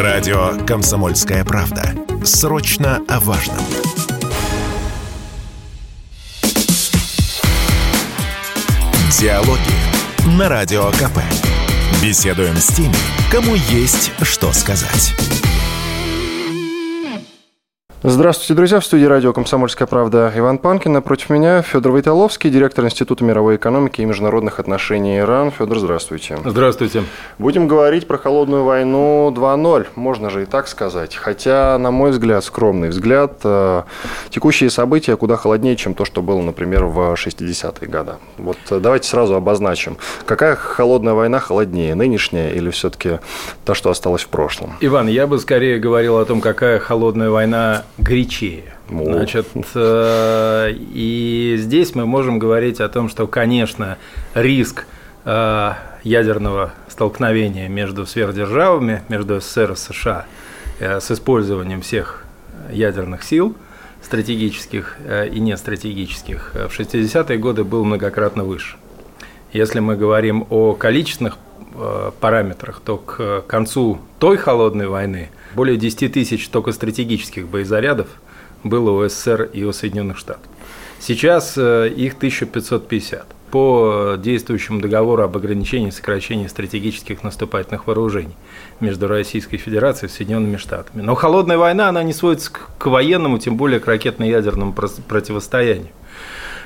Радио «Комсомольская правда». Срочно о важном. Диалоги на Радио КП. Беседуем с теми, кому есть что сказать. Здравствуйте, друзья. В студии радио «Комсомольская правда» Иван Панкин. Напротив меня Федор Войтоловский, директор Института мировой экономики и международных отношений Иран. Федор, здравствуйте. Здравствуйте. Будем говорить про холодную войну 2.0, можно же и так сказать. Хотя, на мой взгляд, скромный взгляд, э, текущие события куда холоднее, чем то, что было, например, в 60-е годы. Вот э, давайте сразу обозначим. Какая холодная война холоднее, нынешняя или все-таки та, что осталась в прошлом? Иван, я бы скорее говорил о том, какая холодная война горячее. О. Значит, э, и здесь мы можем говорить о том, что, конечно, риск э, ядерного столкновения между сверхдержавами, между СССР и США, э, с использованием всех ядерных сил, стратегических и нестратегических, в 60-е годы был многократно выше. Если мы говорим о количественных параметрах, то к концу той холодной войны – более 10 тысяч только стратегических боезарядов было у СССР и у Соединенных Штатов. Сейчас э, их 1550 по действующему договору об ограничении и сокращении стратегических наступательных вооружений между Российской Федерацией и Соединенными Штатами. Но холодная война, она не сводится к военному, тем более к ракетно-ядерному противостоянию.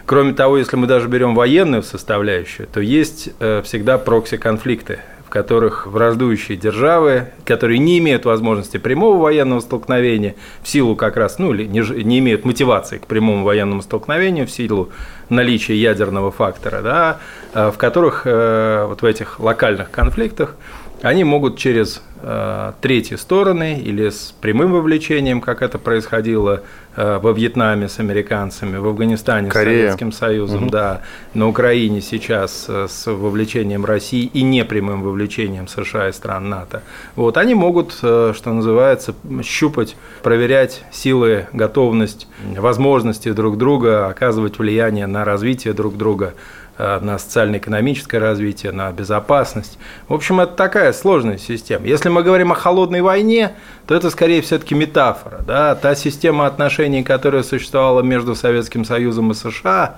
Кроме того, если мы даже берем военную составляющую, то есть э, всегда прокси-конфликты которых враждующие державы, которые не имеют возможности прямого военного столкновения в силу как раз, ну или не, не имеют мотивации к прямому военному столкновению в силу наличия ядерного фактора, да, э, в которых э, вот в этих локальных конфликтах они могут через э, третьи стороны или с прямым вовлечением, как это происходило э, во Вьетнаме с американцами, в Афганистане Корея. с Советским Союзом, угу. да, на Украине сейчас э, с вовлечением России и непрямым вовлечением США и стран НАТО. Вот, они могут, э, что называется, щупать, проверять силы, готовность, возможности друг друга, оказывать влияние на развитие друг друга на социально-экономическое развитие, на безопасность. В общем, это такая сложная система. Если мы говорим о холодной войне, то это скорее все-таки метафора. Да? Та система отношений, которая существовала между Советским Союзом и США,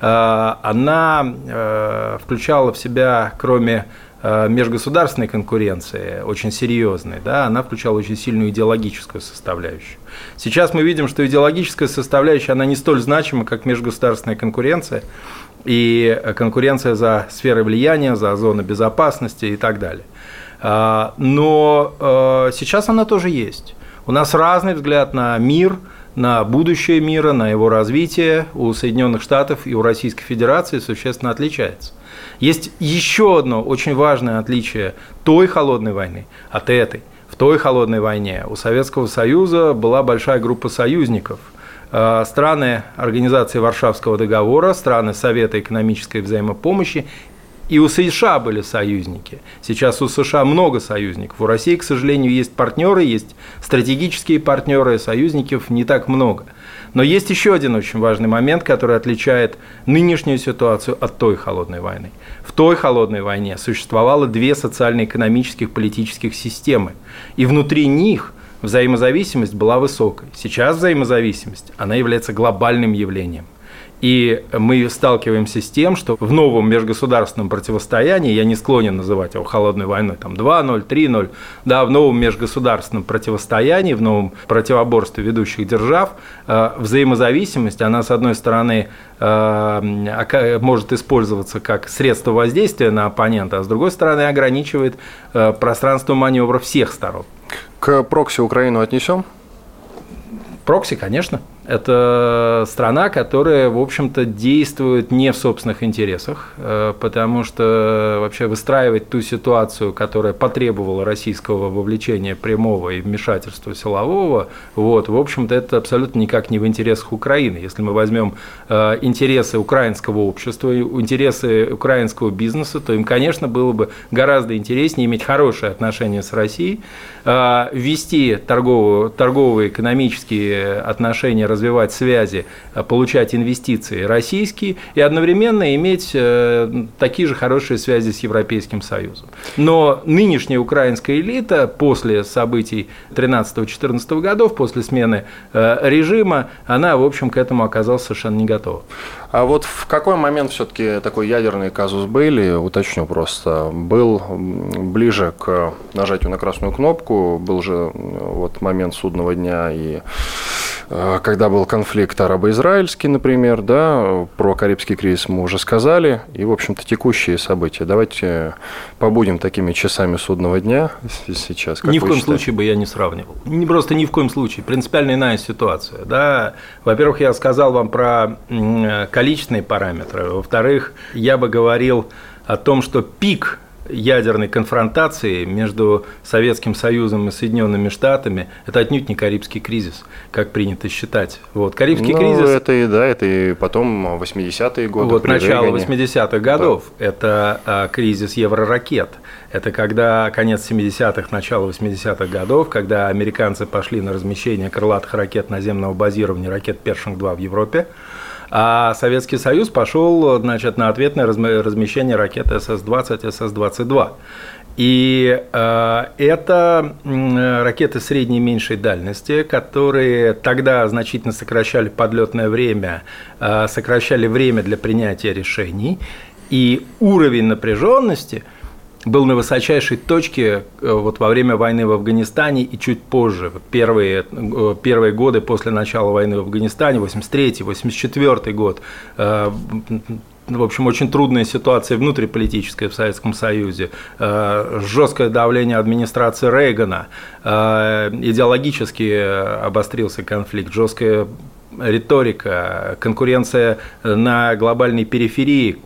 э, она э, включала в себя, кроме межгосударственной конкуренции, очень серьезной, да, она включала очень сильную идеологическую составляющую. Сейчас мы видим, что идеологическая составляющая, она не столь значима, как межгосударственная конкуренция, и конкуренция за сферы влияния, за зоны безопасности и так далее. А, но а, сейчас она тоже есть. У нас разный взгляд на мир, на будущее мира, на его развитие у Соединенных Штатов и у Российской Федерации существенно отличается. Есть еще одно очень важное отличие той холодной войны от этой. В той холодной войне у Советского Союза была большая группа союзников – Э, страны Организации Варшавского договора, страны Совета экономической взаимопомощи и у США были союзники. Сейчас у США много союзников. У России, к сожалению, есть партнеры, есть стратегические партнеры, союзников не так много. Но есть еще один очень важный момент, который отличает нынешнюю ситуацию от той холодной войны. В той холодной войне существовало две социально-экономических политических системы. И внутри них взаимозависимость была высокой. Сейчас взаимозависимость, она является глобальным явлением. И мы сталкиваемся с тем, что в новом межгосударственном противостоянии, я не склонен называть его холодной войной, там 2-0, 3-0, да, в новом межгосударственном противостоянии, в новом противоборстве ведущих держав, э, взаимозависимость, она, с одной стороны, э, может использоваться как средство воздействия на оппонента, а с другой стороны, ограничивает э, пространство маневра всех сторон. К прокси Украину отнесем? Прокси, конечно. Это страна, которая, в общем-то, действует не в собственных интересах, э, потому что вообще выстраивать ту ситуацию, которая потребовала российского вовлечения прямого и вмешательства силового, вот, в общем-то, это абсолютно никак не в интересах Украины. Если мы возьмем э, интересы украинского общества, интересы украинского бизнеса, то им, конечно, было бы гораздо интереснее иметь хорошие отношения с Россией, э, вести торговые, торговые экономические отношения, развивать связи, получать инвестиции российские и одновременно иметь такие же хорошие связи с Европейским Союзом. Но нынешняя украинская элита после событий 13-14 годов, после смены режима, она, в общем, к этому оказалась совершенно не готова. А вот в какой момент все-таки такой ядерный казус были, уточню просто, был ближе к нажатию на красную кнопку, был же вот момент судного дня и Э, когда был конфликт арабо-израильский, например, да, про Карибский кризис мы уже сказали, и, в общем-то, текущие события. Давайте побудем такими часами судного дня сейчас. Ни в коем считаете? случае бы я не сравнивал. Не просто ни в коем случае. Принципиально иная ситуация. Да? Во-первых, я сказал вам про количественные параметры. Во-вторых, я бы говорил о том, что пик ядерной конфронтации между Советским Союзом и Соединенными Штатами это отнюдь не Карибский кризис, как принято считать. Вот. Карибский ну, кризис... это и да, это и потом 80-е годы. Вот начало 80-х годов да. это а, кризис евроракет. Это когда конец 70-х, начало 80-х годов, когда американцы пошли на размещение крылатых ракет наземного базирования, ракет Першинг-2 в Европе. А Советский Союз пошел значит, на ответное размещение ракет СС-20, СС-22. И э, это ракеты средней и меньшей дальности, которые тогда значительно сокращали подлетное время, э, сокращали время для принятия решений, и уровень напряженности – был на высочайшей точке э, вот во время войны в Афганистане и чуть позже, первые, э, первые годы после начала войны в Афганистане, 83-й, 84 год, э, в общем, очень трудная ситуация внутриполитическая в Советском Союзе, жесткое давление администрации Рейгана, идеологически обострился конфликт, жесткая риторика, конкуренция на глобальной периферии,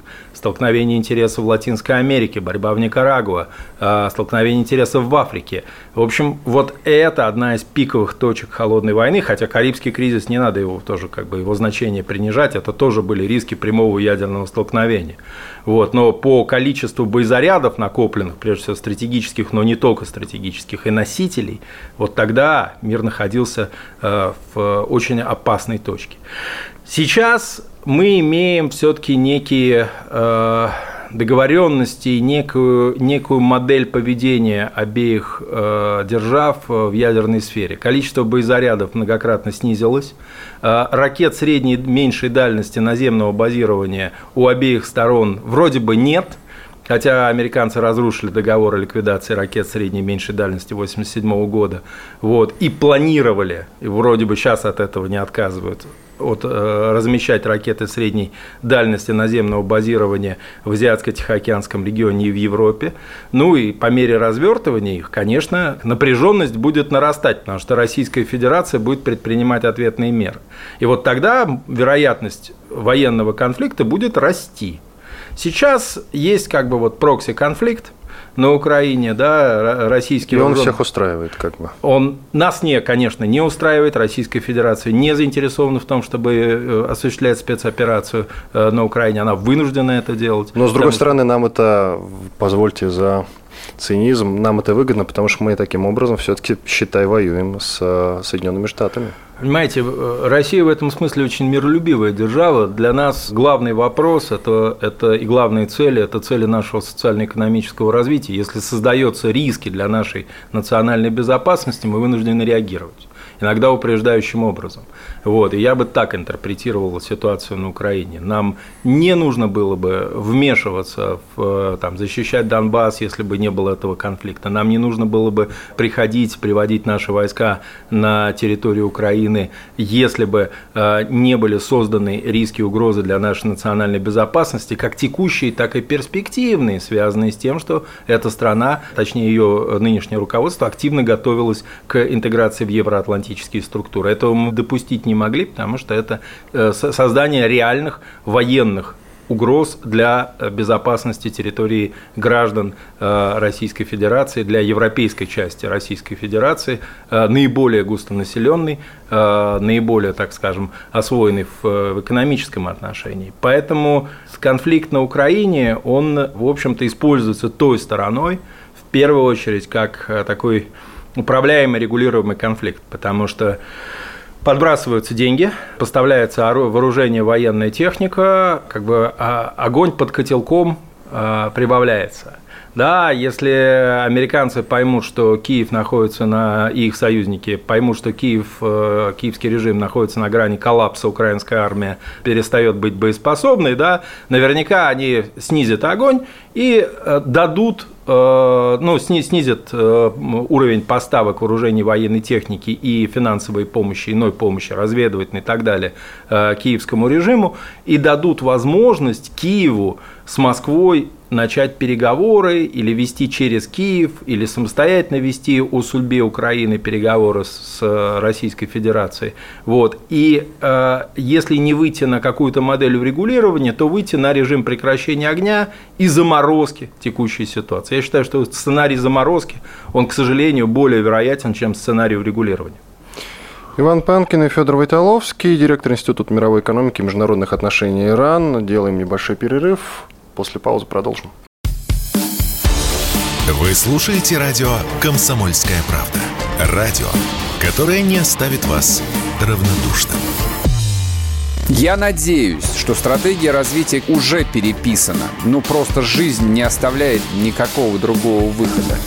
столкновение интересов в Латинской Америке, борьба в Никарагуа, а, столкновение интересов в Африке. В общем, вот это одна из пиковых точек холодной войны, хотя Карибский кризис, не надо его тоже как бы его значение принижать, это тоже были риски прямого ядерного столкновения. Вот, но по количеству боезарядов накопленных, прежде всего стратегических, но не только стратегических, и носителей, вот тогда мир находился э, в очень опасной точке. Сейчас мы имеем все-таки некие э, договоренности, некую, некую модель поведения обеих э, держав в ядерной сфере. Количество боезарядов многократно снизилось. Э, ракет средней меньшей дальности наземного базирования у обеих сторон вроде бы нет – Хотя американцы разрушили договор о ликвидации ракет средней и меньшей дальности 1987 года. Вот, и планировали, и вроде бы сейчас от этого не отказывают, от, э, размещать ракеты средней дальности наземного базирования в Азиатско-Тихоокеанском регионе и в Европе. Ну и по мере развертывания их, конечно, напряженность будет нарастать, потому что Российская Федерация будет предпринимать ответные меры. И вот тогда вероятность военного конфликта будет расти. Сейчас есть как бы вот прокси-конфликт, на Украине, да, российский. И он всех устраивает, как бы. Он нас не, конечно, не устраивает. Российская Федерация не заинтересована в том, чтобы э, осуществлять спецоперацию э, на Украине. Она вынуждена это делать. Но с другой стороны, нам это, позвольте за цинизм, нам это выгодно, потому что мы таким образом все-таки, считай, воюем с э, Соединенными Штатами. Понимаете, э, Россия в этом смысле очень миролюбивая держава. Для нас главный вопрос это, это и главные цели – это цели нашего социально-экономического развития. Если создаются риски для нашей национальной безопасности, мы вынуждены реагировать иногда упреждающим образом. Вот, и я бы так интерпретировал ситуацию на Украине. Нам не нужно было бы вмешиваться, в, там, защищать Донбасс, если бы не было этого конфликта. Нам не нужно было бы приходить, приводить наши войска на территорию Украины, если бы э, не были созданы риски и угрозы для нашей национальной безопасности, как текущие, так и перспективные, связанные с тем, что эта страна, точнее ее нынешнее руководство, активно готовилась к интеграции в Евроатлантический политические структуры. Этого мы допустить не могли, потому что это э, создание реальных военных угроз для э, безопасности территории граждан э, Российской Федерации, для европейской части Российской Федерации, наиболее густонаселенной, наиболее, так скажем, освоенной в экономическом отношении. Поэтому конфликт на Украине, он, в общем-то, используется той стороной, в первую очередь, как такой управляемый, регулируемый конфликт, потому что подбрасываются деньги, поставляется вооружение, военная техника, как бы а огонь под котелком а, прибавляется. Да, если американцы поймут, что Киев находится на их союзники поймут, что Киев, э, киевский режим находится на грани коллапса, украинская армия перестает быть боеспособной, да, наверняка они снизят огонь и э, дадут ну, снизят э, уровень поставок вооружений военной техники и финансовой помощи, иной помощи, разведывательной и так далее э, киевскому режиму и дадут возможность Киеву с Москвой начать переговоры или вести через Киев, или самостоятельно вести о судьбе Украины переговоры с Российской Федерацией. Вот. И э, если не выйти на какую-то модель урегулирования, то выйти на режим прекращения огня и заморозки текущей ситуации. Я считаю, что сценарий заморозки, он, к сожалению, более вероятен, чем сценарий урегулирования. Иван Панкин и Федор Войтоловский, директор Института мировой экономики и международных отношений Иран. Делаем небольшой перерыв. После паузы продолжим. Вы слушаете радио «Комсомольская правда». Радио, которое не оставит вас равнодушным. Я надеюсь, что стратегия развития уже переписана. Ну, просто жизнь не оставляет никакого другого выхода.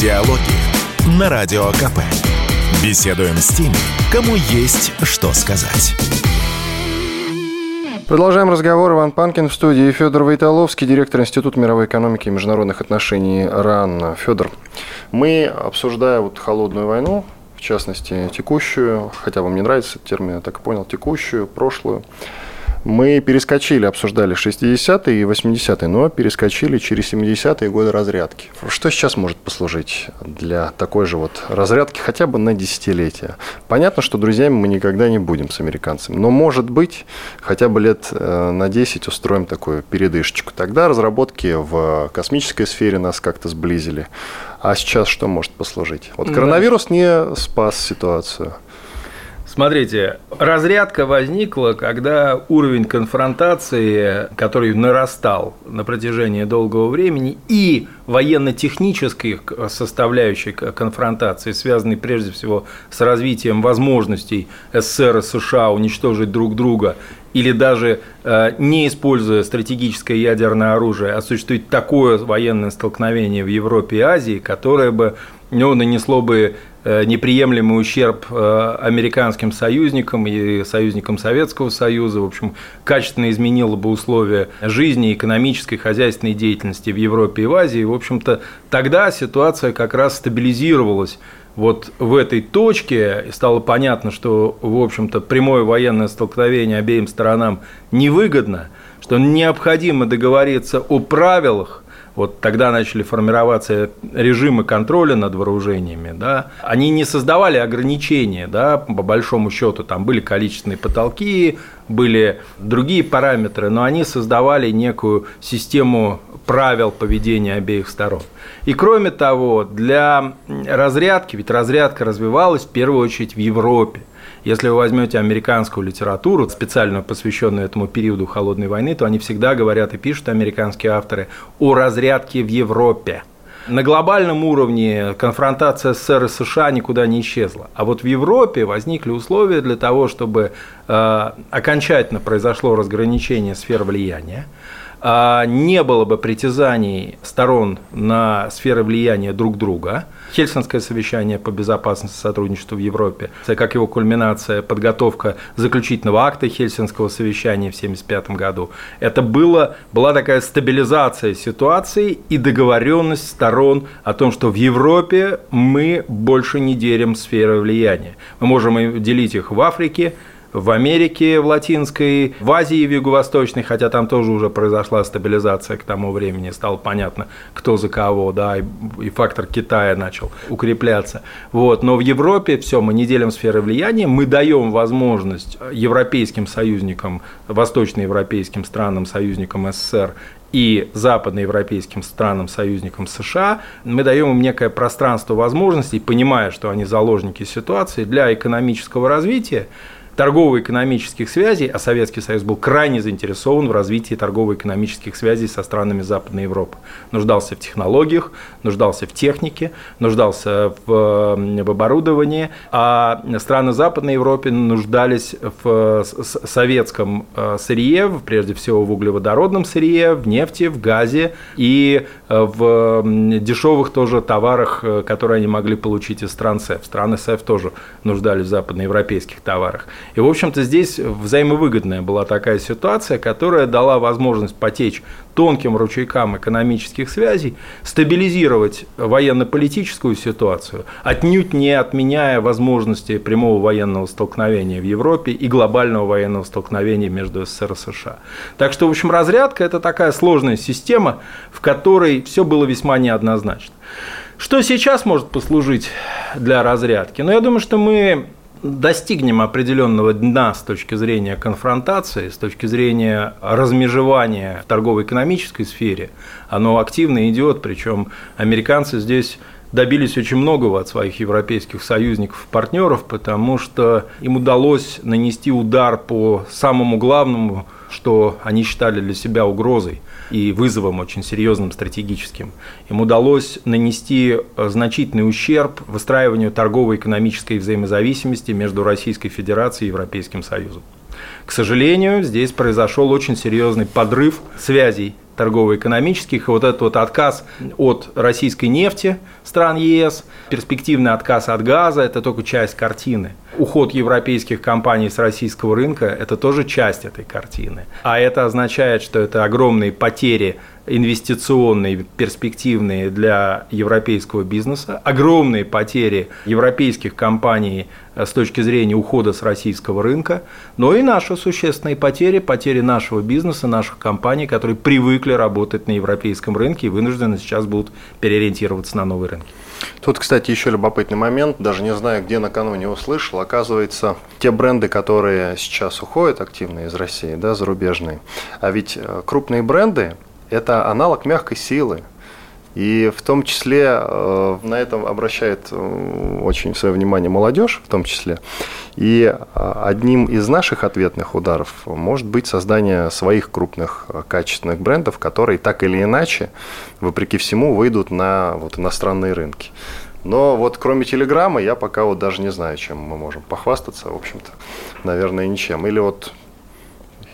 Диалоги на Радио КП. Беседуем с теми, кому есть что сказать. Продолжаем разговор. Иван Панкин в студии. Федор Войтоловский, директор Института мировой экономики и международных отношений РАН. Федор, мы, обсуждая вот холодную войну, в частности, текущую, хотя вам не нравится термин, я так понял, текущую, прошлую, мы перескочили, обсуждали 60-е и 80-е, но перескочили через 70-е годы разрядки. Что сейчас может послужить для такой же вот разрядки хотя бы на десятилетие? Понятно, что друзьями мы никогда не будем с американцами, но может быть хотя бы лет э, на 10 устроим такую передышечку. Тогда разработки в космической сфере нас как-то сблизили. А сейчас что может послужить? Вот коронавирус не спас ситуацию. Смотрите, разрядка возникла, когда уровень конфронтации, который нарастал на протяжении долгого времени, и военно-технической составляющей конфронтации, связанной прежде всего с развитием возможностей СССР и США уничтожить друг друга, или даже э, не используя стратегическое ядерное оружие, осуществить такое военное столкновение в Европе и Азии, которое бы ну, нанесло бы неприемлемый ущерб э, американским союзникам и союзникам Советского Союза, в общем, качественно изменило бы условия жизни, экономической, хозяйственной деятельности в Европе и в Азии. В общем-то, тогда ситуация как раз стабилизировалась вот в этой точке стало понятно, что, в общем-то, прямое военное столкновение обеим сторонам невыгодно, что необходимо договориться о правилах, вот тогда начали формироваться режимы контроля над вооружениями, да, они не создавали ограничения, да, по большому счету, там были количественные потолки, были другие параметры, но они создавали некую систему правил поведения обеих сторон. И кроме того, для разрядки, ведь разрядка развивалась в первую очередь в Европе – если вы возьмете американскую литературу, специально посвященную этому периоду холодной войны, то они всегда говорят и пишут американские авторы о разрядке в Европе. На глобальном уровне конфронтация СССР и США никуда не исчезла. А вот в Европе возникли условия для того, чтобы э, окончательно произошло разграничение сфер влияния. А, не было бы притязаний сторон на сферы влияния друг друга. Хельсинское совещание по безопасности и сотрудничеству в Европе, как его кульминация, подготовка заключительного акта Хельсинского совещания в 1975 году. Это было, была такая стабилизация ситуации и договоренность сторон о том, что в Европе мы больше не делим сферы влияния. Мы можем делить их в Африке, в Америке, в Латинской, в Азии, в Юго-Восточной, хотя там тоже уже произошла стабилизация к тому времени, стало понятно, кто за кого, да, и, и фактор Китая начал укрепляться. Вот. Но в Европе все, мы не делим сферы влияния, мы даем возможность европейским союзникам, восточноевропейским странам, союзникам СССР и западноевропейским странам, союзникам США, мы даем им некое пространство возможностей, понимая, что они заложники ситуации для экономического развития, торгово-экономических связей, а Советский Союз был крайне заинтересован в развитии торгово-экономических связей со странами Западной Европы. Нуждался в технологиях, нуждался в технике, нуждался в, в оборудовании, а страны Западной Европы нуждались в советском э, сырье, прежде всего в углеводородном сырье, в нефти, в газе и в дешевых тоже товарах, э, которые они могли получить из стран СЭФ. Страны СЭФ тоже нуждались в западноевропейских товарах. И, в общем-то, здесь взаимовыгодная была такая ситуация, которая дала возможность потечь тонким ручейкам экономических связей, стабилизировать военно-политическую ситуацию, отнюдь не отменяя возможности прямого военного столкновения в Европе и глобального военного столкновения между СССР и США. Так что, в общем, разрядка – это такая сложная система, в которой все было весьма неоднозначно. Что сейчас может послужить для разрядки? Ну, я думаю, что мы достигнем определенного дна с точки зрения конфронтации, с точки зрения размежевания в торгово-экономической сфере, оно активно идет, причем американцы здесь добились очень многого от своих европейских союзников и партнеров, потому что им удалось нанести удар по самому главному, что они считали для себя угрозой и вызовом очень серьезным стратегическим. Им удалось нанести э, значительный ущерб выстраиванию торгово-экономической взаимозависимости между Российской Федерацией и Европейским Союзом. К сожалению, здесь произошел очень серьезный подрыв связей торгово-экономических, и вот этот вот отказ от российской нефти стран ЕС, перспективный отказ от газа – это только часть картины. Уход европейских компаний с российского рынка – это тоже часть этой картины. А это означает, что это огромные потери инвестиционные, перспективные для европейского бизнеса, огромные потери европейских компаний с точки зрения ухода с российского рынка, но и наши существенные потери, потери нашего бизнеса, наших компаний, которые привыкли работать на европейском рынке и вынуждены сейчас будут переориентироваться на новый рынок. Тут, кстати, еще любопытный момент, даже не знаю, где накануне услышал, оказывается, те бренды, которые сейчас уходят активно из России, да, зарубежные, а ведь э, крупные бренды, это аналог мягкой силы. И в том числе э, на этом обращает э, очень свое внимание молодежь, в том числе. И э, одним из наших ответных ударов может быть создание своих крупных качественных брендов, которые так или иначе, вопреки всему, выйдут на вот, иностранные рынки. Но вот кроме Телеграма я пока вот даже не знаю, чем мы можем похвастаться, в общем-то, наверное, ничем. Или вот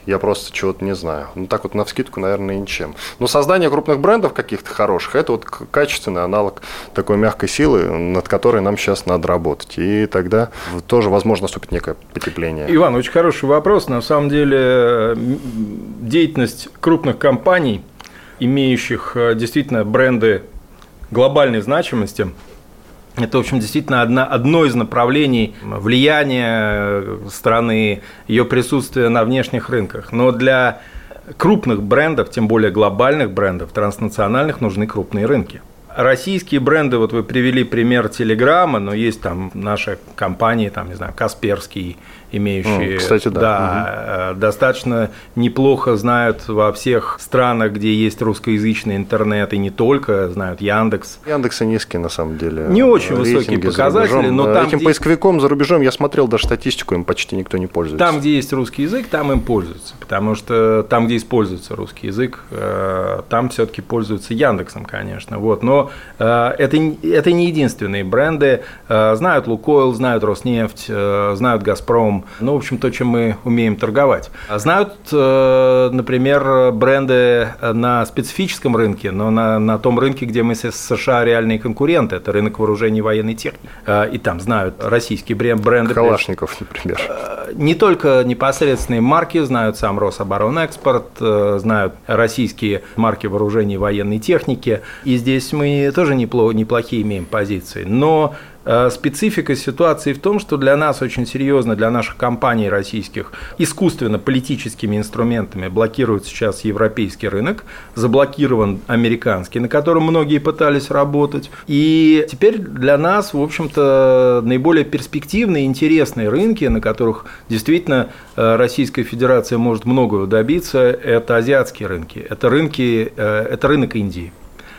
я просто чего-то не знаю. Ну, так вот, на вскидку, наверное, ничем. Но создание крупных брендов каких-то хороших, это вот качественный аналог такой мягкой силы, над которой нам сейчас надо работать. И тогда тоже, возможно, наступит некое потепление. Иван, очень хороший вопрос. На самом деле, деятельность крупных компаний, имеющих э, действительно бренды глобальной значимости – это, в общем, действительно одна, одно из направлений влияния страны, ее присутствия на внешних рынках. Но для крупных брендов, тем более глобальных брендов, транснациональных, нужны крупные рынки. Российские бренды, вот вы привели пример Телеграма, но есть там наши компании, там, не знаю, Касперский, имеющие, Кстати, да. Да, угу. достаточно неплохо знают во всех странах, где есть русскоязычный интернет, и не только, знают Яндекс. Яндексы низкие, на самом деле. Не очень высокие показатели, но там, Этим где... поисковиком за рубежом я смотрел даже статистику, им почти никто не пользуется. Там, где есть русский язык, там им пользуются, потому что там, где используется русский язык, э, там все-таки пользуются Яндексом, конечно. Вот. Но э, это, это не единственные бренды. Э, знают Лукойл, знают Роснефть, знают Газпром, ну, в общем, то, чем мы умеем торговать. Знают, э, например, бренды на специфическом рынке, но на, на том рынке, где мы с США реальные конкуренты, это рынок вооружений и военной техники. Э, и там знают российские бренды. Калашников, например. Э, не только непосредственные марки, знают сам Рособоронэкспорт, знают российские марки вооружений и военной техники. И здесь мы тоже неплохо, неплохие имеем позиции. Но Э, специфика ситуации в том, что для нас очень серьезно, для наших компаний российских, искусственно политическими инструментами блокируют сейчас европейский рынок, заблокирован американский, на котором многие пытались работать. И теперь для нас, в общем-то, наиболее перспективные, интересные рынки, на которых действительно э, Российская Федерация может многого добиться, это азиатские рынки, это, рынки, э, это рынок Индии.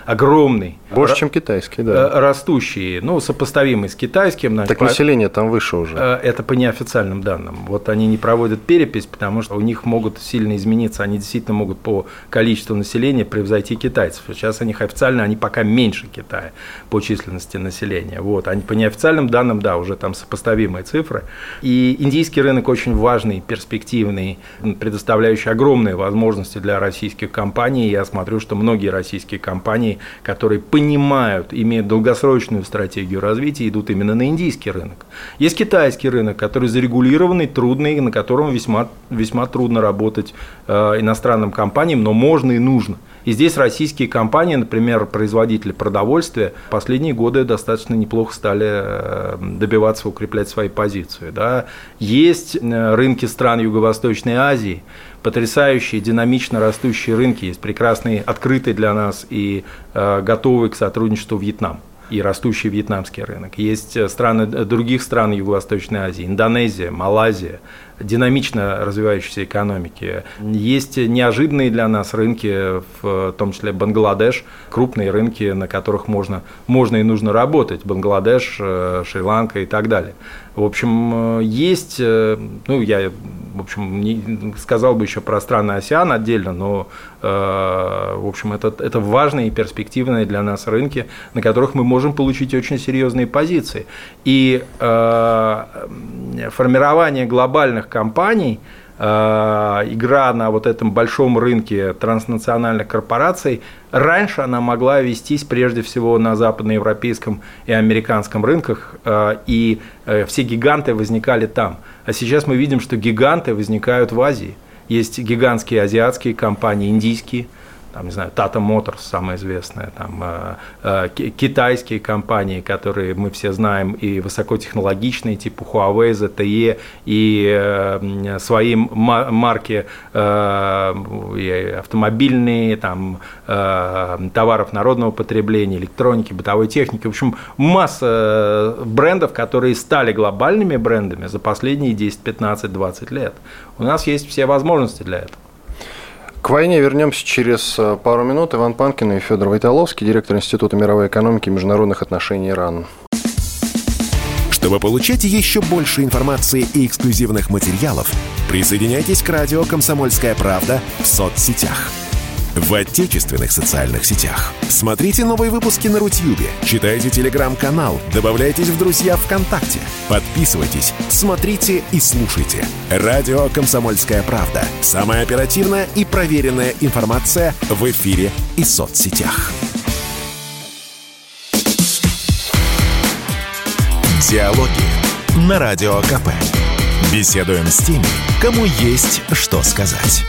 Огромный. Больше, чем китайский, да. Э, растущий, ну, сопоставимый с китайским. Значит, так по... население там выше уже. Э, это по неофициальным данным. Вот они не проводят перепись, потому что у них могут сильно измениться. Они действительно могут по количеству населения превзойти китайцев. Сейчас у них официально, они пока меньше Китая по численности населения. Вот. Они по неофициальным данным, да, уже там сопоставимые цифры. И индийский рынок очень важный, перспективный, предоставляющий огромные возможности для российских компаний. Я смотрю, что многие российские компании, которые понимают, имеют долгосрочную стратегию развития, идут именно на индийский рынок. Есть китайский рынок, который зарегулированный, трудный, на котором весьма, весьма трудно работать э, иностранным компаниям, но можно и нужно. И здесь российские компании, например, производители продовольствия, последние годы достаточно неплохо стали э, добиваться, укреплять свои позиции. Да. Есть э, рынки стран Юго-Восточной Азии, потрясающие, динамично растущие рынки, есть прекрасные, открытые для нас и э, готовые к сотрудничеству Вьетнам и растущий вьетнамский рынок. Есть страны других стран Юго-Восточной Азии, Индонезия, Малайзия, динамично развивающейся экономики. Есть неожиданные для нас рынки, в том числе Бангладеш, крупные рынки, на которых можно, можно и нужно работать. Бангладеш, э, Шри-Ланка и так далее. В общем, э, есть, э, ну, я, в общем, не, сказал бы еще про страны АСИАН отдельно, но, в общем, это, это важные и перспективные для нас рынки, на которых мы можем получить очень серьезные позиции. И э, формирование глобальных компаний – Э, игра на вот этом большом рынке транснациональных корпораций, раньше она могла вестись прежде всего на западноевропейском и американском рынках, э, и э, все гиганты возникали там. А сейчас мы видим, что гиганты возникают в Азии. Есть гигантские азиатские компании, индийские – там, не знаю, Tata Motors самая известная, там, э, э, китайские компании, которые мы все знаем, и высокотехнологичные, типа Huawei, ZTE, и э, свои марки автомобильные, там, товаров народного потребления, электроники, бытовой техники, в общем, масса брендов, которые стали глобальными брендами за последние 10, 15, 20 лет. У нас есть все возможности для этого. К войне вернемся через э, пару минут. Иван Панкин и Федор Войтоловский, директор Института мировой экономики и международных отношений Иран. Чтобы получать еще больше информации и эксклюзивных материалов, присоединяйтесь к радио «Комсомольская правда» в соцсетях – в отечественных социальных сетях. Смотрите новые выпуски на Рутьюбе, читайте телеграм-канал, добавляйтесь в друзья ВКонтакте, подписывайтесь, смотрите и слушайте. Радио «Комсомольская правда». Самая оперативная и проверенная информация в эфире и соцсетях. Диалоги на Радио КП. Беседуем с теми, кому есть что сказать.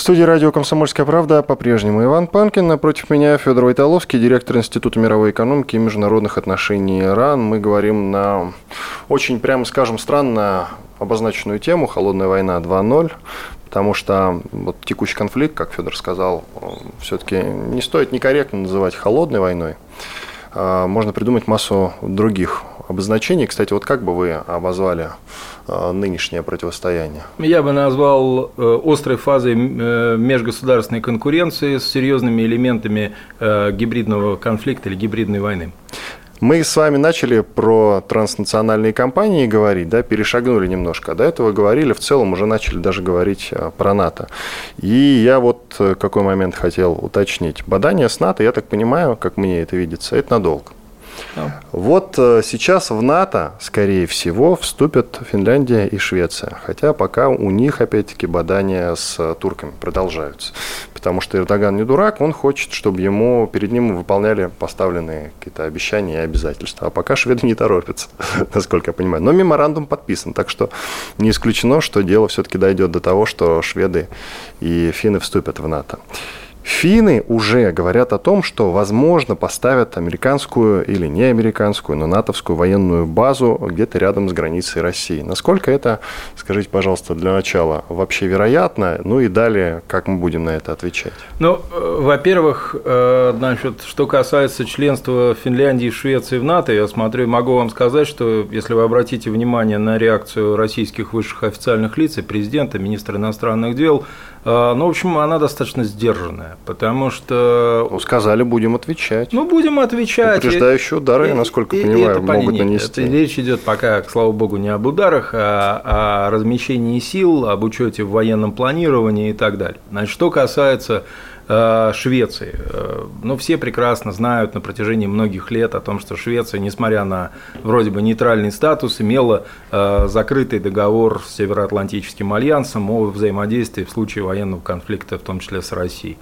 В студии радио «Комсомольская правда» по-прежнему Иван Панкин. Напротив меня Федор Войтоловский, директор Института мировой экономики и международных отношений Иран. Мы говорим на очень, прямо скажем, странно обозначенную тему «Холодная война 2.0», потому что вот текущий конфликт, как Федор сказал, все-таки не стоит некорректно называть холодной войной. А, можно придумать массу других обозначений. Кстати, вот как бы вы обозвали нынешнее противостояние? Я бы назвал э, острой фазой э, межгосударственной конкуренции с серьезными элементами гибридного конфликта или гибридной войны. Мы с вами начали про транснациональные компании говорить, да, перешагнули немножко. До этого говорили, в целом уже начали даже говорить про НАТО. И я вот какой момент хотел уточнить. Бадание с НАТО, я так понимаю, как мне это видится, это надолго. Вот э, сейчас в НАТО, скорее всего, вступят Финляндия и Швеция. Хотя пока у них, опять-таки, бадания с турками продолжаются. Потому что Эрдоган не дурак, он хочет, чтобы ему, перед ним выполняли поставленные какие-то обещания и обязательства. А пока шведы не торопятся, насколько я понимаю. Но меморандум подписан, так что не исключено, что дело все-таки дойдет до того, что шведы и финны вступят в НАТО. Финны уже говорят о том, что, возможно, поставят американскую или не американскую, но натовскую военную базу где-то рядом с границей России. Насколько это, скажите, пожалуйста, для начала вообще вероятно? Ну и далее, как мы будем на это отвечать? Ну, э, во-первых, э, значит, что касается членства Финляндии и Швеции в НАТО, я смотрю, могу вам сказать, что если вы обратите внимание на реакцию российских высших официальных лиц, и президента, министра иностранных дел, ну, в общем, она достаточно сдержанная, потому что… Ну, сказали, будем отвечать. Ну, будем отвечать. Упреждающие удары, я насколько и, понимаю, это, могут нет, нанести. Это, речь идет пока, слава богу, не об ударах, а о размещении сил, об учете в военном планировании и так далее. Значит, что касается Э, Швеции. Э, ну, все прекрасно знают на протяжении многих лет о том, что Швеция, несмотря на вроде бы нейтральный статус, имела э, закрытый договор с Североатлантическим альянсом о взаимодействии в случае военного конфликта, в том числе с Россией.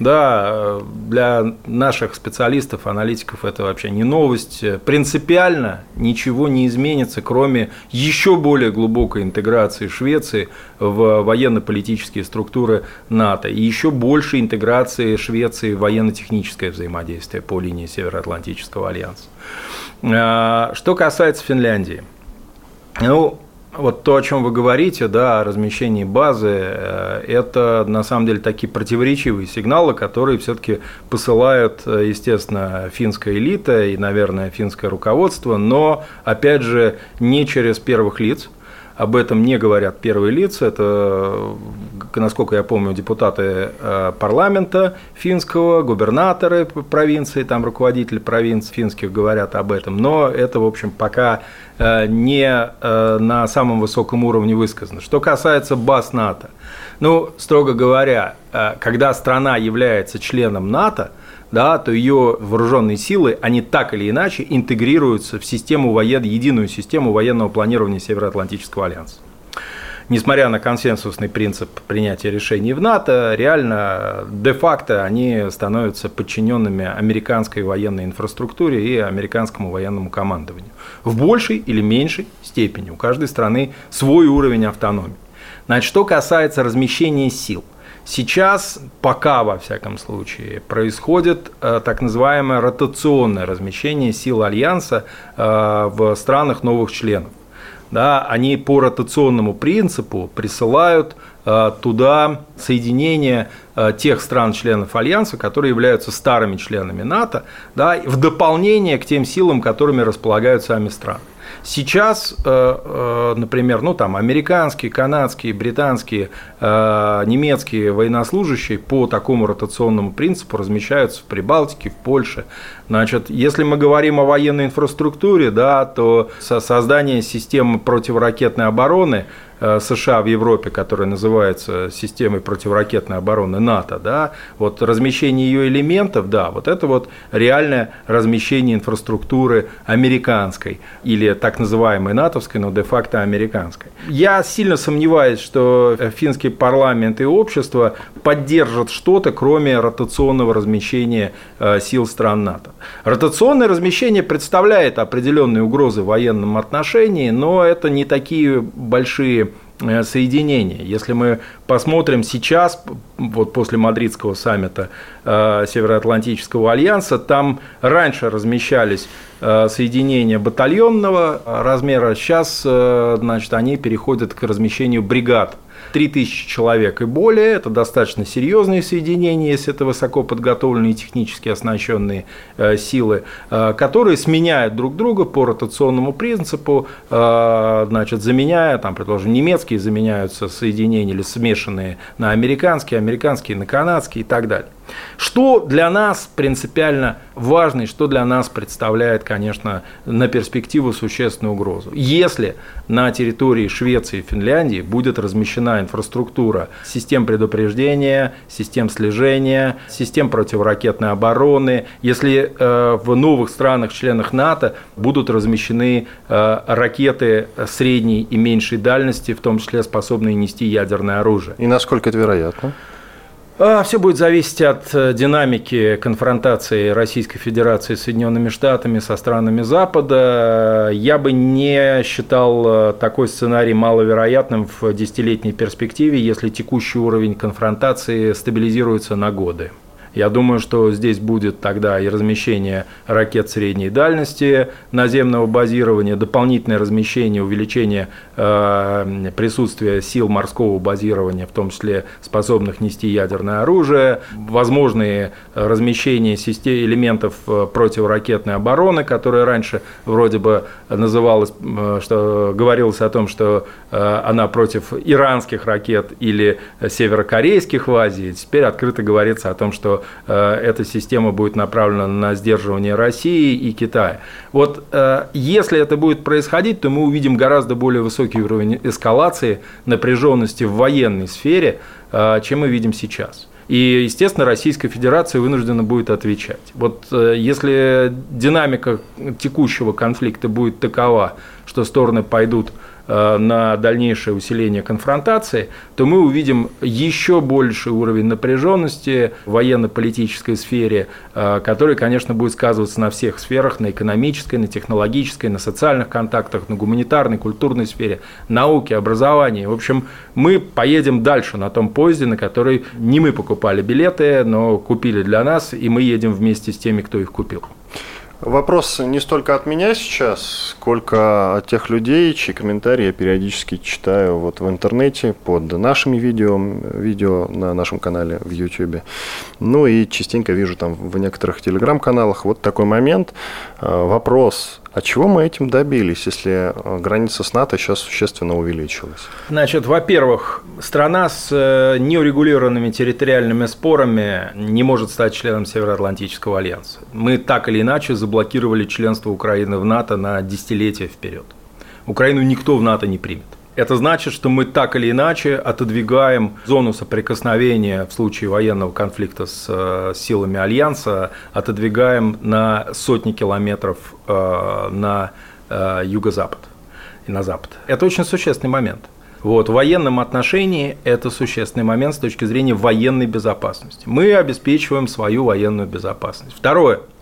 Да, для наших специалистов, аналитиков это вообще не новость. Принципиально ничего не изменится, кроме еще более глубокой интеграции Швеции в военно-политические структуры НАТО и еще больше интеграции Швеции в военно-техническое взаимодействие по линии Североатлантического альянса. А, что касается Финляндии. Ну, вот то, о чем вы говорите, да, о размещении базы, э, это на самом деле такие противоречивые сигналы, которые все-таки посылают, э, естественно, финская элита и, наверное, финское руководство, но, опять же, не через первых лиц, об этом не говорят первые лица. Это, насколько я помню, депутаты э, парламента финского, губернаторы провинции, там руководители провинций финских говорят об этом. Но это, в общем, пока э, не э, на самом высоком уровне высказано. Что касается баз НАТО, ну, строго говоря, когда страна является членом НАТО, да, то ее вооруженные силы, они так или иначе интегрируются в систему воен... единую систему военного планирования Североатлантического альянса. Несмотря на консенсусный принцип принятия решений в НАТО, реально де-факто они становятся подчиненными американской военной инфраструктуре и американскому военному командованию. В большей или меньшей степени. У каждой страны свой уровень автономии. Значит, что касается размещения сил. Сейчас, пока во всяком случае, происходит э, так называемое ротационное размещение сил Альянса э, в странах новых членов. Да, они по ротационному принципу присылают э, туда соединение тех стран-членов Альянса, которые являются старыми членами НАТО, да, в дополнение к тем силам, которыми располагают сами страны. Сейчас, э, э, например, ну там американские, канадские, британские, э, немецкие военнослужащие по такому ротационному принципу размещаются в Прибалтике, в Польше. Значит, если мы говорим о военной инфраструктуре, да, то создание системы противоракетной обороны США в Европе, которая называется системой противоракетной обороны НАТО, да, вот размещение ее элементов, да, вот это вот реальное размещение инфраструктуры американской или так называемой натовской, но де-факто американской. Я сильно сомневаюсь, что финский парламент и общество поддержат что-то, кроме ротационного размещения э, сил стран НАТО. Ротационное размещение представляет определенные угрозы в военном отношении, но это не такие большие Э, соединения. Если мы посмотрим сейчас, вот после Мадридского саммита э, Североатлантического альянса, там раньше размещались э, соединения батальонного размера, сейчас значит, они переходят к размещению бригад 3000 человек и более, это достаточно серьезные соединения, если это высоко подготовленные технически оснащенные э, силы, э, которые сменяют друг друга по ротационному принципу, э, значит, заменяя, там, предположим, немецкие заменяются соединения или смешанные на американские, американские на канадские и так далее. Что для нас принципиально важно и что для нас представляет, конечно, на перспективу существенную угрозу? Если на территории Швеции и Финляндии будет размещена инфраструктура систем предупреждения, систем слежения, систем противоракетной обороны, если э, в новых странах-членах НАТО будут размещены э, ракеты средней и меньшей дальности, в том числе способные нести ядерное оружие. И насколько это вероятно? А, Все будет зависеть от э, динамики конфронтации Российской Федерации с Соединенными Штатами, со странами Запада. Я бы не считал э, такой сценарий маловероятным в десятилетней перспективе, если текущий уровень конфронтации стабилизируется на годы. Я думаю, что здесь будет тогда и размещение ракет средней дальности наземного базирования, дополнительное размещение, увеличение э, присутствия сил морского базирования, в том числе способных нести ядерное оружие, возможные размещения систем, элементов э, противоракетной обороны, которая раньше вроде бы называлась, э, что говорилось о том, что э, она против иранских ракет или северокорейских в Азии. Теперь открыто говорится о том, что эта система будет направлена на сдерживание России и Китая. Вот э, если это будет происходить, то мы увидим гораздо более высокий уровень эскалации напряженности в военной сфере, э, чем мы видим сейчас. И, естественно, Российская Федерация вынуждена будет отвечать. Вот если динамика текущего конфликта будет такова, что стороны пойдут Э, на дальнейшее усиление конфронтации, то мы увидим еще больший уровень напряженности в военно-политической сфере, э, который, конечно, будет сказываться на всех сферах, на экономической, на технологической, на социальных контактах, на гуманитарной, культурной сфере, науке, образовании. В общем, мы поедем дальше на том поезде, на который не мы покупали билеты, но купили для нас, и мы едем вместе с теми, кто их купил. Вопрос не столько от меня сейчас, сколько от тех людей, чьи комментарии я периодически читаю вот в интернете под нашими видео, видео на нашем канале в YouTube. Ну и частенько вижу там в некоторых телеграм-каналах вот такой момент. Э, вопрос а чего мы этим добились, если э, граница с НАТО сейчас существенно увеличилась? Значит, во-первых, страна с э, неурегулированными территориальными спорами не может стать членом Североатлантического альянса. Мы так или иначе заблокировали членство Украины в НАТО на десятилетия вперед. Украину никто в НАТО не примет. Это значит, что мы так или иначе отодвигаем зону соприкосновения в случае военного конфликта с э, силами Альянса, отодвигаем на сотни километров э, на э, юго-запад и на запад. Это очень существенный момент. Вот, в военном отношении это существенный момент с точки зрения военной безопасности. Мы обеспечиваем свою военную безопасность. Второе –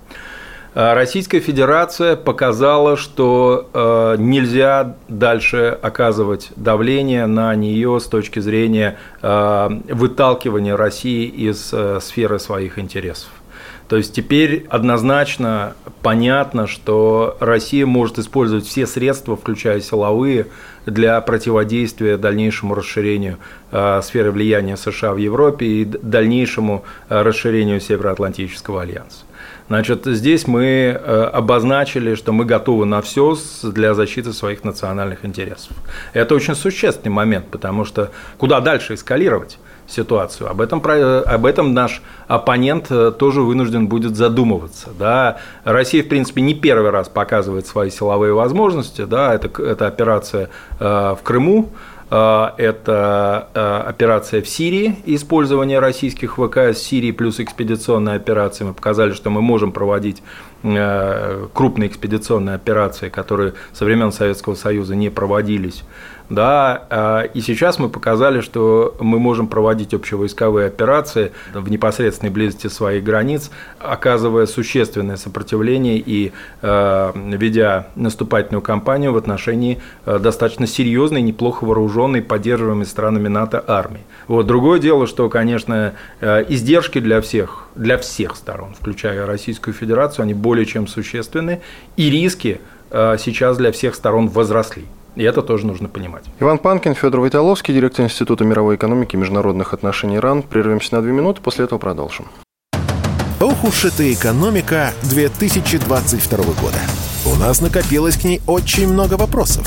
Российская Федерация показала, что э, нельзя дальше оказывать давление на нее с точки зрения э, выталкивания России из сферы своих интересов. То есть теперь однозначно понятно, что Россия может использовать все средства, включая силовые, для противодействия дальнейшему расширению сферы влияния США в Европе и дальнейшему расширению Североатлантического альянса. Значит, здесь мы э, обозначили, что мы готовы на все для защиты своих национальных интересов. Это очень существенный момент, потому что куда дальше эскалировать? ситуацию. Об этом, об этом наш оппонент э, тоже вынужден будет задумываться. Да. Россия, в принципе, не первый раз показывает свои силовые возможности. Да. Это, это операция э, в Крыму, это а, операция в Сирии, использование российских ВКС в Сирии плюс экспедиционная операция. Мы показали, что мы можем проводить крупные экспедиционные операции, которые со времен Советского Союза не проводились да, а, и сейчас мы показали, что мы можем проводить общевойсковые операции в непосредственной близости своих границ, оказывая существенное сопротивление и а, ведя наступательную кампанию в отношении достаточно серьезной, неплохо вооруженной, поддерживаемой странами НАТО армии. Вот. Другое дело, что, конечно, издержки для всех, для всех сторон, включая Российскую Федерацию, они более чем существенны, и риски сейчас для всех сторон возросли. И это тоже нужно понимать. Иван Панкин, Федор Войтоловский, директор Института мировой экономики и международных отношений РАН. Прервемся на две минуты, после этого продолжим. Ох уж эта экономика 2022 года. У нас накопилось к ней очень много вопросов.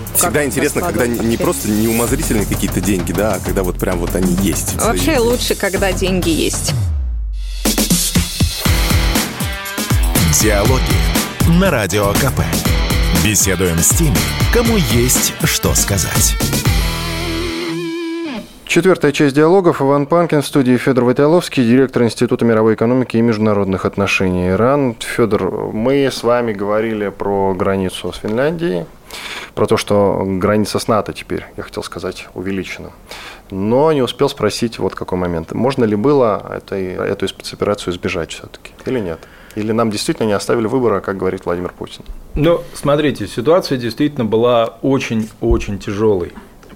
Всегда интересно, когда не просто неумозрительные какие-то деньги, да, а когда вот прям вот они есть. Вообще лучше, когда деньги есть. Диалоги на Радио КП. Беседуем с теми, кому есть что сказать. Четвертая часть диалогов. Иван Панкин в студии Федор Вайтайловский, директор Института мировой экономики и международных отношений Иран. Федор, мы с вами говорили про границу с Финляндией, про то, что граница с НАТО теперь, я хотел сказать, увеличена. Но не успел спросить вот какой момент. Можно ли было этой, эту спецоперацию избежать все-таки или нет? Или нам действительно не оставили выбора, как говорит Владимир Путин? Ну, смотрите, ситуация действительно была очень-очень тяжелой.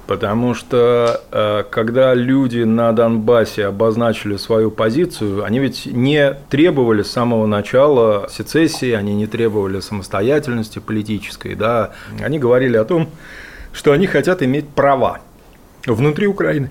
Потому что э, когда люди на Донбассе обозначили свою позицию, они ведь не требовали с самого начала сецессии, они не требовали самостоятельности политической, да, они говорили о том, что они хотят иметь права внутри Украины.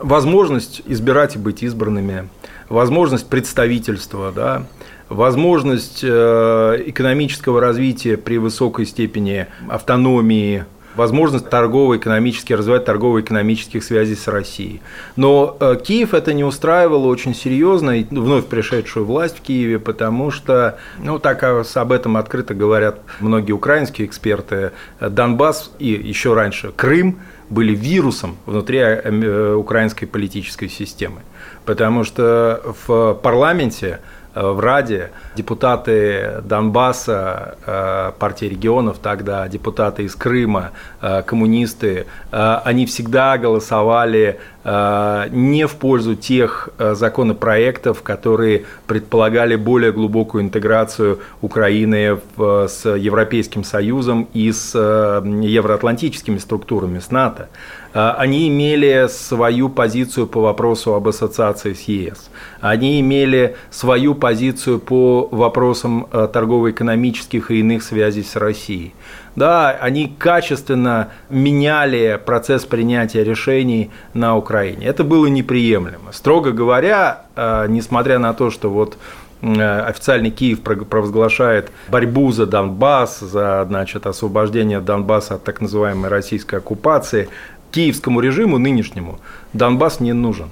Возможность избирать и быть избранными, возможность представительства, да, возможность э, экономического развития при высокой степени автономии возможность торгово-экономически развивать торгово-экономических связей с Россией. Но э, Киев это не устраивало очень серьезно, и вновь пришедшую власть в Киеве, потому что, ну, так об этом открыто говорят многие украинские эксперты, Донбасс и еще раньше Крым были вирусом внутри э, украинской политической системы. Потому что в парламенте Э, в Раде депутаты Донбасса, э, партии регионов тогда, депутаты из Крыма, э, коммунисты, они всегда голосовали не в пользу тех законопроектов, которые предполагали более глубокую интеграцию Украины с Европейским Союзом и с евроатлантическими структурами, с НАТО. Они имели свою позицию по вопросу об ассоциации с ЕС. Они имели свою позицию по вопросам э, торгово-экономических и иных связей с Россией. Да, они качественно меняли процесс принятия решений на Украине. Это было неприемлемо. Строго говоря, э, несмотря на то, что вот официальный Киев провозглашает борьбу за Донбасс, за значит, освобождение Донбасса от так называемой российской оккупации, киевскому режиму нынешнему Донбасс не нужен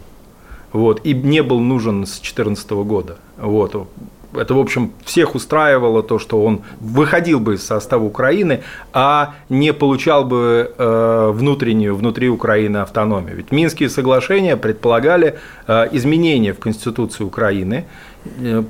вот, и не был нужен с 2014 года. Вот. Это, в общем, всех устраивало то, что он выходил бы из состава Украины, а не получал бы э, внутреннюю, внутри Украины автономию. Ведь Минские соглашения предполагали э, изменения в Конституции Украины,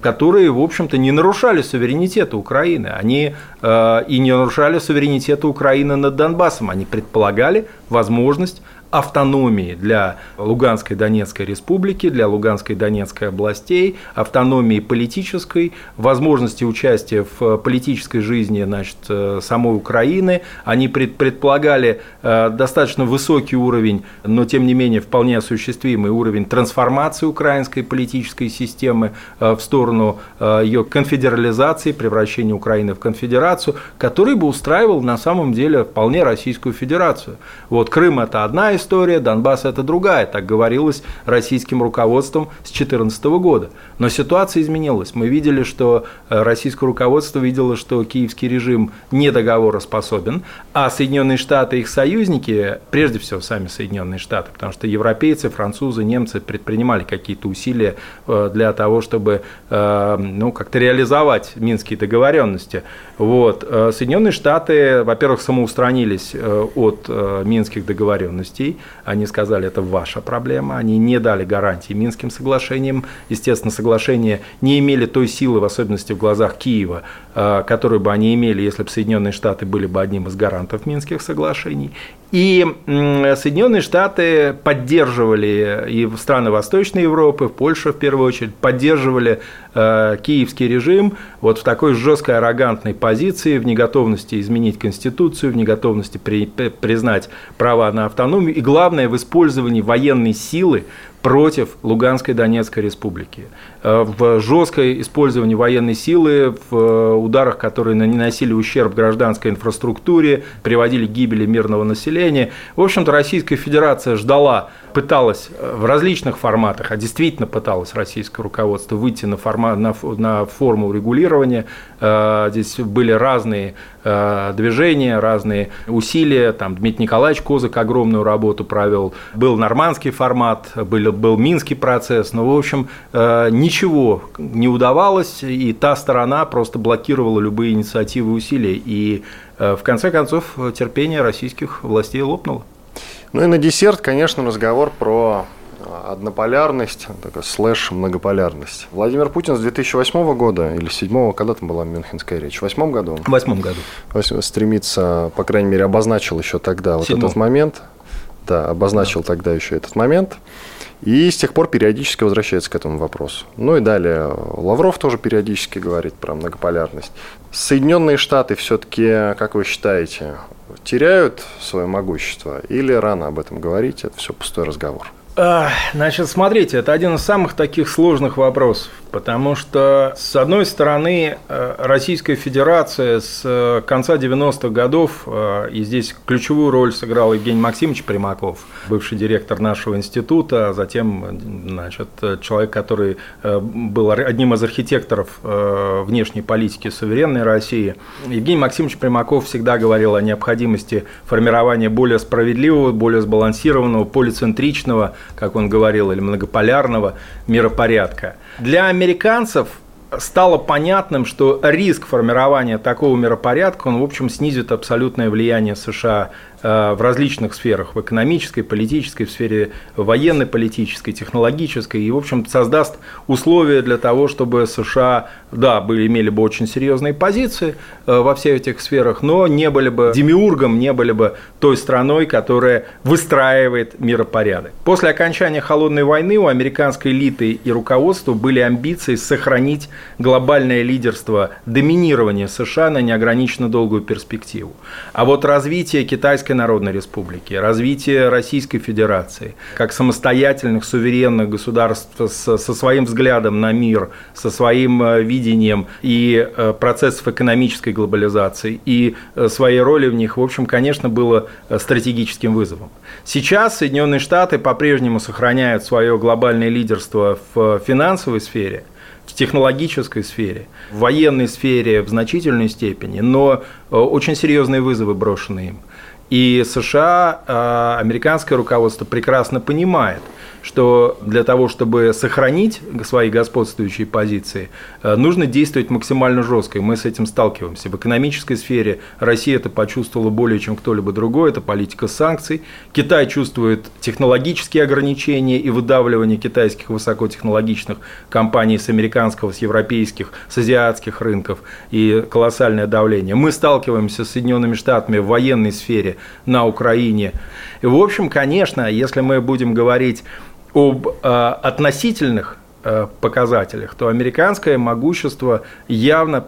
которые, в общем-то, не нарушали суверенитета Украины. Они и не нарушали суверенитета Украины над Донбассом. Они предполагали возможность автономии для Луганской Донецкой республики, для Луганской Донецкой областей, автономии политической, возможности участия в политической жизни значит, э, самой Украины. Они предполагали э, достаточно высокий уровень, но тем не менее вполне осуществимый уровень трансформации украинской политической системы э, в сторону ее конфедерализации, превращения Украины в конфедерацию, который бы устраивал на самом деле вполне Российскую Федерацию. Вот Крым – это одна из история, Донбасс – это другая. Так говорилось российским руководством с 2014 года. Но ситуация изменилась. Мы видели, что э, российское руководство видело, что киевский режим недоговороспособен, а Соединенные Штаты и их союзники, прежде всего сами Соединенные Штаты, потому что европейцы, французы, немцы предпринимали какие-то усилия э, для того, чтобы э, ну, как-то реализовать минские договоренности. Вот. Соединенные Штаты, во-первых, самоустранились от минских договоренностей, они сказали, это ваша проблема. Они не дали гарантии Минским соглашениям. Естественно, соглашения не имели той силы, в особенности в глазах Киева, э, которую бы они имели, если бы Соединенные Штаты были бы одним из гарантов Минских соглашений. И Соединенные Штаты поддерживали, и страны Восточной Европы, Польша в первую очередь, поддерживали э, киевский режим вот в такой жесткой аррогантной позиции, в неготовности изменить Конституцию, в неготовности при, признать права на автономию и, главное, в использовании военной силы против Луганской Донецкой республики. Э, в жесткое использовании военной силы, в э, ударах, которые наносили ущерб гражданской инфраструктуре, приводили к гибели мирного населения. В общем-то, Российская Федерация ждала, пыталась э, в различных форматах, а действительно пыталась российское руководство выйти на, формат, на, на форму регулирования. Здесь были разные движения, разные усилия. Там Дмитрий Николаевич Козак огромную работу провел. Был нормандский формат, были был Минский процесс, но, в общем, э, ничего не удавалось, и та сторона просто блокировала любые инициативы и усилия, и э, в конце концов терпение российских властей лопнуло. Ну и на десерт, конечно, разговор про однополярность, такая слэш многополярность. Владимир Путин с 2008 года или 2007, когда там была Мюнхенская речь? В 2008 году? В 2008 году. Стремится, по крайней мере, обозначил еще тогда вот этот момент. Да, обозначил да. тогда еще этот момент. И с тех пор периодически возвращается к этому вопросу. Ну и далее Лавров тоже периодически говорит про многополярность. Соединенные Штаты все-таки, как вы считаете, теряют свое могущество или рано об этом говорить? Это все пустой разговор. Значит, смотрите, это один из самых таких сложных вопросов, потому что, с одной стороны, э, Российская Федерация с э, конца 90-х годов, э, и здесь ключевую роль сыграл Евгений Максимович Примаков, бывший директор нашего института, а затем значит, человек, который был одним из архитекторов внешней политики суверенной России. Евгений Максимович Примаков всегда говорил о необходимости формирования более справедливого, более сбалансированного, полицентричного как он говорил, или многополярного миропорядка. Для американцев стало понятным, что риск формирования такого миропорядка, он, в общем, снизит абсолютное влияние США в различных сферах, в экономической, политической, в сфере военной, политической, технологической, и, в общем, создаст условия для того, чтобы США, да, были, имели бы очень серьезные позиции э, во всех этих сферах, но не были бы демиургом, не были бы той страной, которая выстраивает миропорядок. После окончания Холодной войны у американской элиты и руководства были амбиции сохранить глобальное лидерство, доминирование США на неограниченно долгую перспективу. А вот развитие китайской Китайской Народной Республики, развитие Российской Федерации, как самостоятельных, суверенных государств со, со своим взглядом на мир, со своим э, видением и э, процессов экономической глобализации, и э, своей роли в них, в общем, конечно, было стратегическим вызовом. Сейчас Соединенные Штаты по-прежнему сохраняют свое глобальное лидерство в финансовой сфере – в технологической сфере, в военной сфере в значительной степени, но очень серьезные вызовы брошены им. И США, а, американское руководство прекрасно понимает, что для того, чтобы сохранить свои господствующие позиции, э, нужно действовать максимально жестко, и мы с этим сталкиваемся. В экономической сфере Россия это почувствовала более чем кто-либо другой, это политика санкций. Китай чувствует технологические ограничения и выдавливание китайских высокотехнологичных компаний с американского, с европейских, с азиатских рынков и колоссальное давление. Мы сталкиваемся с Соединенными Штатами в военной сфере на Украине. И, в общем, конечно, если мы будем говорить об э, относительных э, показателях, то американское могущество явно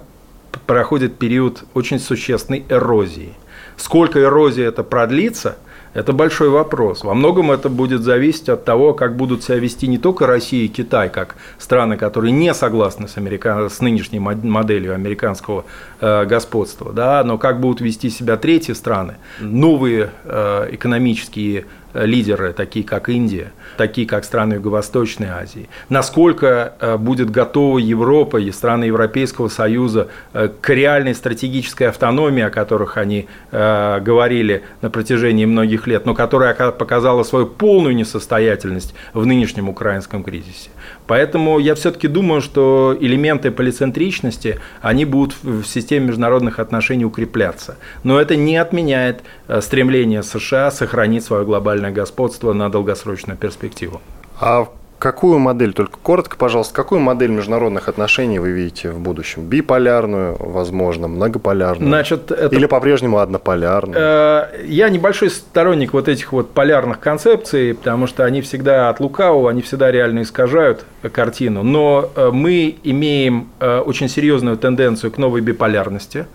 проходит период очень существенной эрозии. Сколько эрозии это продлится, это большой вопрос. Во многом это будет зависеть от того, как будут себя вести не только Россия и Китай, как страны, которые не согласны с, америка... с нынешней моделью американского э, господства, да, но как будут вести себя третьи страны, новые э, экономические лидеры, такие как Индия, такие как страны Юго-Восточной Азии, насколько э, будет готова Европа и страны Европейского Союза э, к реальной стратегической автономии, о которых они э, говорили на протяжении многих лет, но которая показала свою полную несостоятельность в нынешнем украинском кризисе. Поэтому я все-таки думаю, что элементы полицентричности, они будут в системе международных отношений укрепляться. Но это не отменяет стремление США сохранить свое глобальное глобальное господство на долгосрочную перспективу. А какую модель, только коротко, пожалуйста, какую модель международных отношений вы видите в будущем? Биполярную, возможно, многополярную? Значит, это... Или по-прежнему однополярную? Э, я небольшой сторонник вот этих вот полярных концепций, потому что они всегда от лукавого, они всегда реально искажают картину. Но э, мы имеем э, очень серьезную тенденцию к новой биполярности.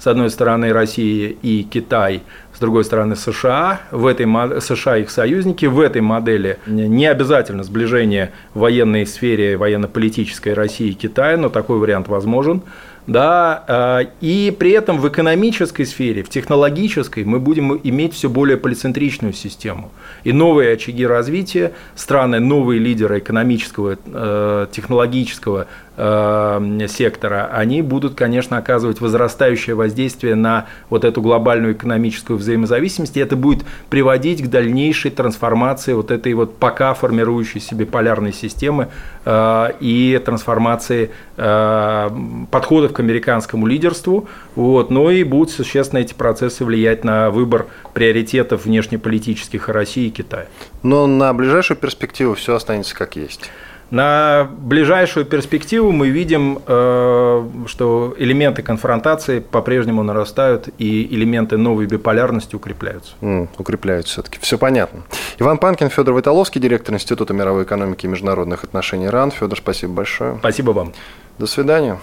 С одной стороны, Россия и Китай с другой стороны США, в этой, США их союзники, в этой модели не обязательно сближение в военной сфере, военно-политической России и Китая, но такой вариант возможен. Да, а, и при этом в экономической сфере, в технологической мы будем иметь все более полицентричную систему. И новые очаги развития, страны, новые лидеры экономического, э, технологического э, сектора, они будут, конечно, оказывать возрастающее воздействие на вот эту глобальную экономическую взаимозависимость, и это будет приводить к дальнейшей трансформации вот этой вот пока формирующейся биполярной системы э, и трансформации э, подходов к американскому лидерству, вот, но и будут существенно эти процессы влиять на выбор приоритетов внешнеполитических России и Китая. Но на ближайшую перспективу все останется как есть. На ближайшую перспективу мы видим, э, что элементы конфронтации по-прежнему нарастают, и элементы новой биполярности укрепляются. Mm, укрепляются все-таки. Все понятно. Иван Панкин, Федор Войтоловский, директор Института мировой экономики и международных отношений РАН. Федор, спасибо большое. Спасибо вам. До свидания.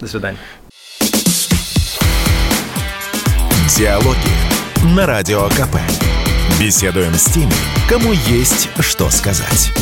До свидания. Диалоги на Радио КП. Беседуем с теми, кому есть что сказать.